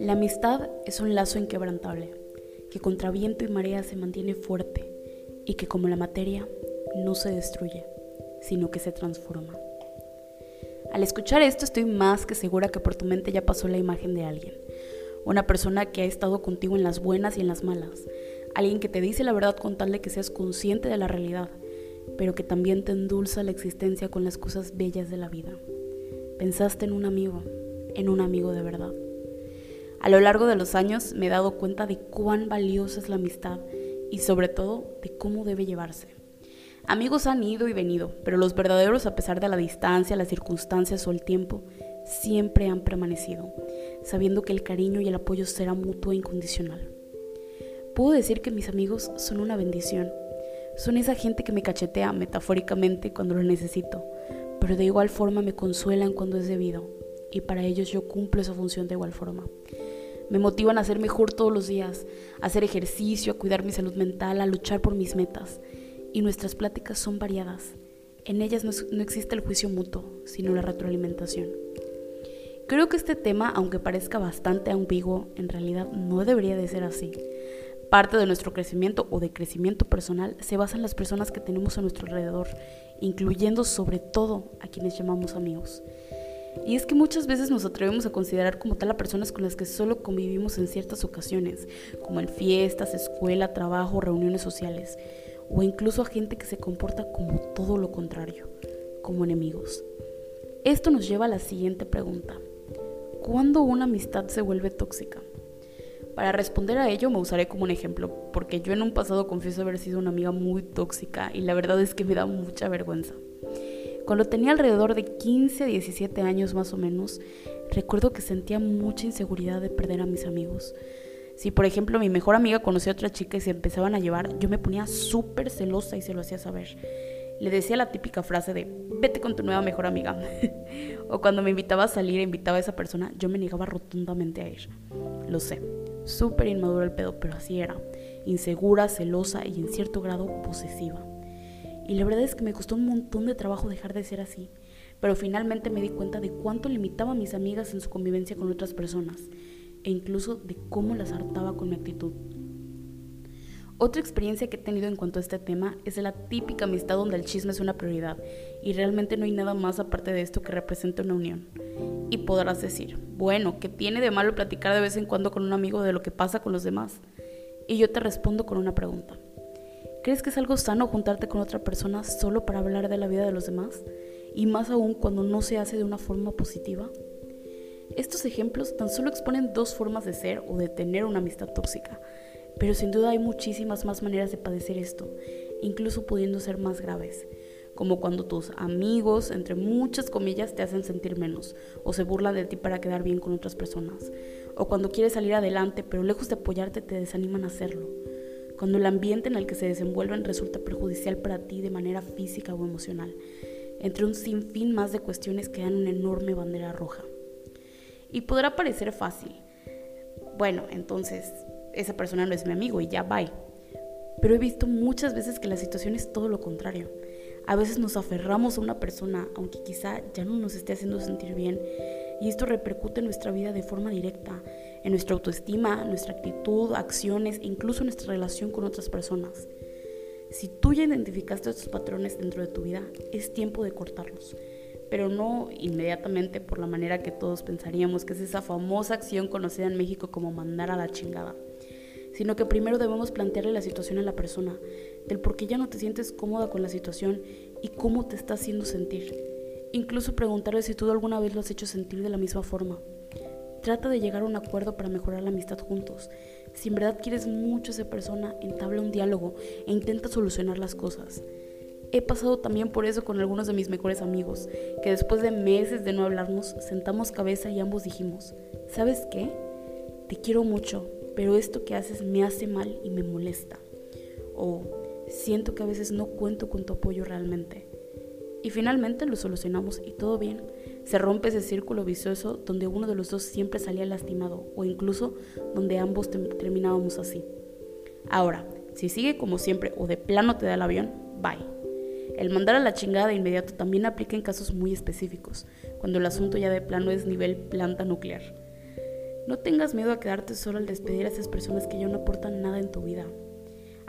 La amistad es un lazo inquebrantable, que contra viento y marea se mantiene fuerte y que como la materia no se destruye, sino que se transforma. Al escuchar esto estoy más que segura que por tu mente ya pasó la imagen de alguien, una persona que ha estado contigo en las buenas y en las malas, alguien que te dice la verdad con tal de que seas consciente de la realidad, pero que también te endulza la existencia con las cosas bellas de la vida. Pensaste en un amigo, en un amigo de verdad. A lo largo de los años me he dado cuenta de cuán valiosa es la amistad y sobre todo de cómo debe llevarse. Amigos han ido y venido, pero los verdaderos, a pesar de la distancia, las circunstancias o el tiempo, siempre han permanecido, sabiendo que el cariño y el apoyo será mutuo e incondicional. Puedo decir que mis amigos son una bendición. Son esa gente que me cachetea metafóricamente cuando lo necesito, pero de igual forma me consuelan cuando es debido, y para ellos yo cumplo esa función de igual forma. Me motivan a ser mejor todos los días, a hacer ejercicio, a cuidar mi salud mental, a luchar por mis metas. Y nuestras pláticas son variadas. En ellas no, existe el juicio mutuo, sino la retroalimentación. Creo que este tema, aunque parezca bastante ambiguo, en realidad no debería de ser así. Parte de nuestro crecimiento o de crecimiento personal se basa en las personas que tenemos a nuestro alrededor, incluyendo sobre todo a quienes llamamos amigos. Y es que muchas veces nos atrevemos a considerar como tal a personas con las que solo convivimos en ciertas ocasiones, como en fiestas, escuela, trabajo, reuniones sociales, o incluso a gente que se comporta como todo lo contrario, como enemigos. Esto nos lleva a la siguiente pregunta. ¿Cuándo una amistad se vuelve tóxica? Para responder a ello me usaré como un ejemplo, porque yo en un pasado confieso haber sido una amiga muy tóxica y la verdad es que me da mucha vergüenza. Cuando tenía alrededor de 15 a 17 años más o menos, recuerdo que sentía mucha inseguridad de perder a mis amigos. Si por ejemplo mi mejor amiga conocía a otra chica y se empezaban a llevar, yo me ponía súper celosa y se lo hacía saber. Le decía la típica frase de, vete con tu nueva mejor amiga. o cuando me invitaba a salir e invitaba a esa persona, yo me negaba rotundamente a ir. Lo sé, súper inmaduro el pedo, pero así era. Insegura, celosa y en cierto grado posesiva. Y la verdad es que me costó un montón de trabajo dejar de ser así, pero finalmente me di cuenta de cuánto limitaba a mis amigas en su convivencia con otras personas e incluso de cómo las hartaba con mi actitud. Otra experiencia que he tenido en cuanto a este tema es la típica amistad donde el chisme es una prioridad y realmente no hay nada más aparte de esto que represente una unión. Y podrás decir, bueno, ¿qué tiene de malo platicar de vez en cuando con un amigo de lo que pasa con los demás? Y yo te respondo con una pregunta. ¿Crees que es algo sano juntarte con otra persona solo para hablar de la vida de los demás? Y más aún cuando no se hace de una forma positiva. Estos ejemplos tan solo exponen dos formas de ser o de tener una amistad tóxica, pero sin duda hay muchísimas más maneras de padecer esto, incluso pudiendo ser más graves, como cuando tus amigos, entre muchas comillas, te hacen sentir menos o se burlan de ti para quedar bien con otras personas, o cuando quieres salir adelante pero lejos de apoyarte te desaniman a hacerlo cuando el ambiente en el que se desenvuelven resulta perjudicial para ti de manera física o emocional, entre un sinfín más de cuestiones que dan una enorme bandera roja. Y podrá parecer fácil. Bueno, entonces esa persona no es mi amigo y ya bye. Pero he visto muchas veces que la situación es todo lo contrario. A veces nos aferramos a una persona, aunque quizá ya no nos esté haciendo sentir bien, y esto repercute en nuestra vida de forma directa, en nuestra autoestima, nuestra actitud, acciones e incluso nuestra relación con otras personas. Si tú ya identificaste estos patrones dentro de tu vida, es tiempo de cortarlos, pero no inmediatamente por la manera que todos pensaríamos, que es esa famosa acción conocida en México como mandar a la chingada, sino que primero debemos plantearle la situación a la persona, del por qué ya no te sientes cómoda con la situación y cómo te está haciendo sentir. Incluso preguntarle si tú alguna vez lo has hecho sentir de la misma forma. Trata de llegar a un acuerdo para mejorar la amistad juntos. Si en verdad quieres mucho a esa persona, entabla un diálogo e intenta solucionar las cosas. He pasado también por eso con algunos de mis mejores amigos, que después de meses de no hablarnos, sentamos cabeza y ambos dijimos, ¿sabes qué? Te quiero mucho, pero esto que haces me hace mal y me molesta. O siento que a veces no cuento con tu apoyo realmente. Y finalmente lo solucionamos y todo bien. Se rompe ese círculo vicioso donde uno de los dos siempre salía lastimado o incluso donde ambos terminábamos así. Ahora, si sigue como siempre o de plano te da el avión, bye. El mandar a la chingada de inmediato también aplica en casos muy específicos, cuando el asunto ya de plano es nivel planta nuclear. No tengas miedo a quedarte solo al despedir a esas personas que ya no aportan nada en tu vida.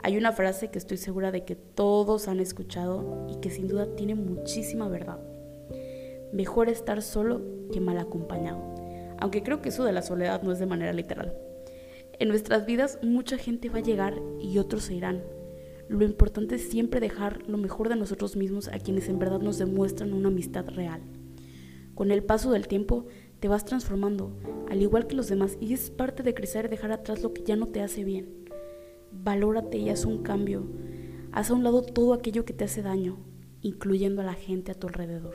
Hay una frase que estoy segura de que todos han escuchado y que sin duda tiene muchísima verdad. Mejor estar solo que mal acompañado. Aunque creo que eso de la soledad no es de manera literal. En nuestras vidas mucha gente va a llegar y otros se irán. Lo importante es siempre dejar lo mejor de nosotros mismos a quienes en verdad nos demuestran una amistad real. Con el paso del tiempo te vas transformando, al igual que los demás, y es parte de crecer dejar atrás lo que ya no te hace bien. Valórate y haz un cambio. Haz a un lado todo aquello que te hace daño, incluyendo a la gente a tu alrededor.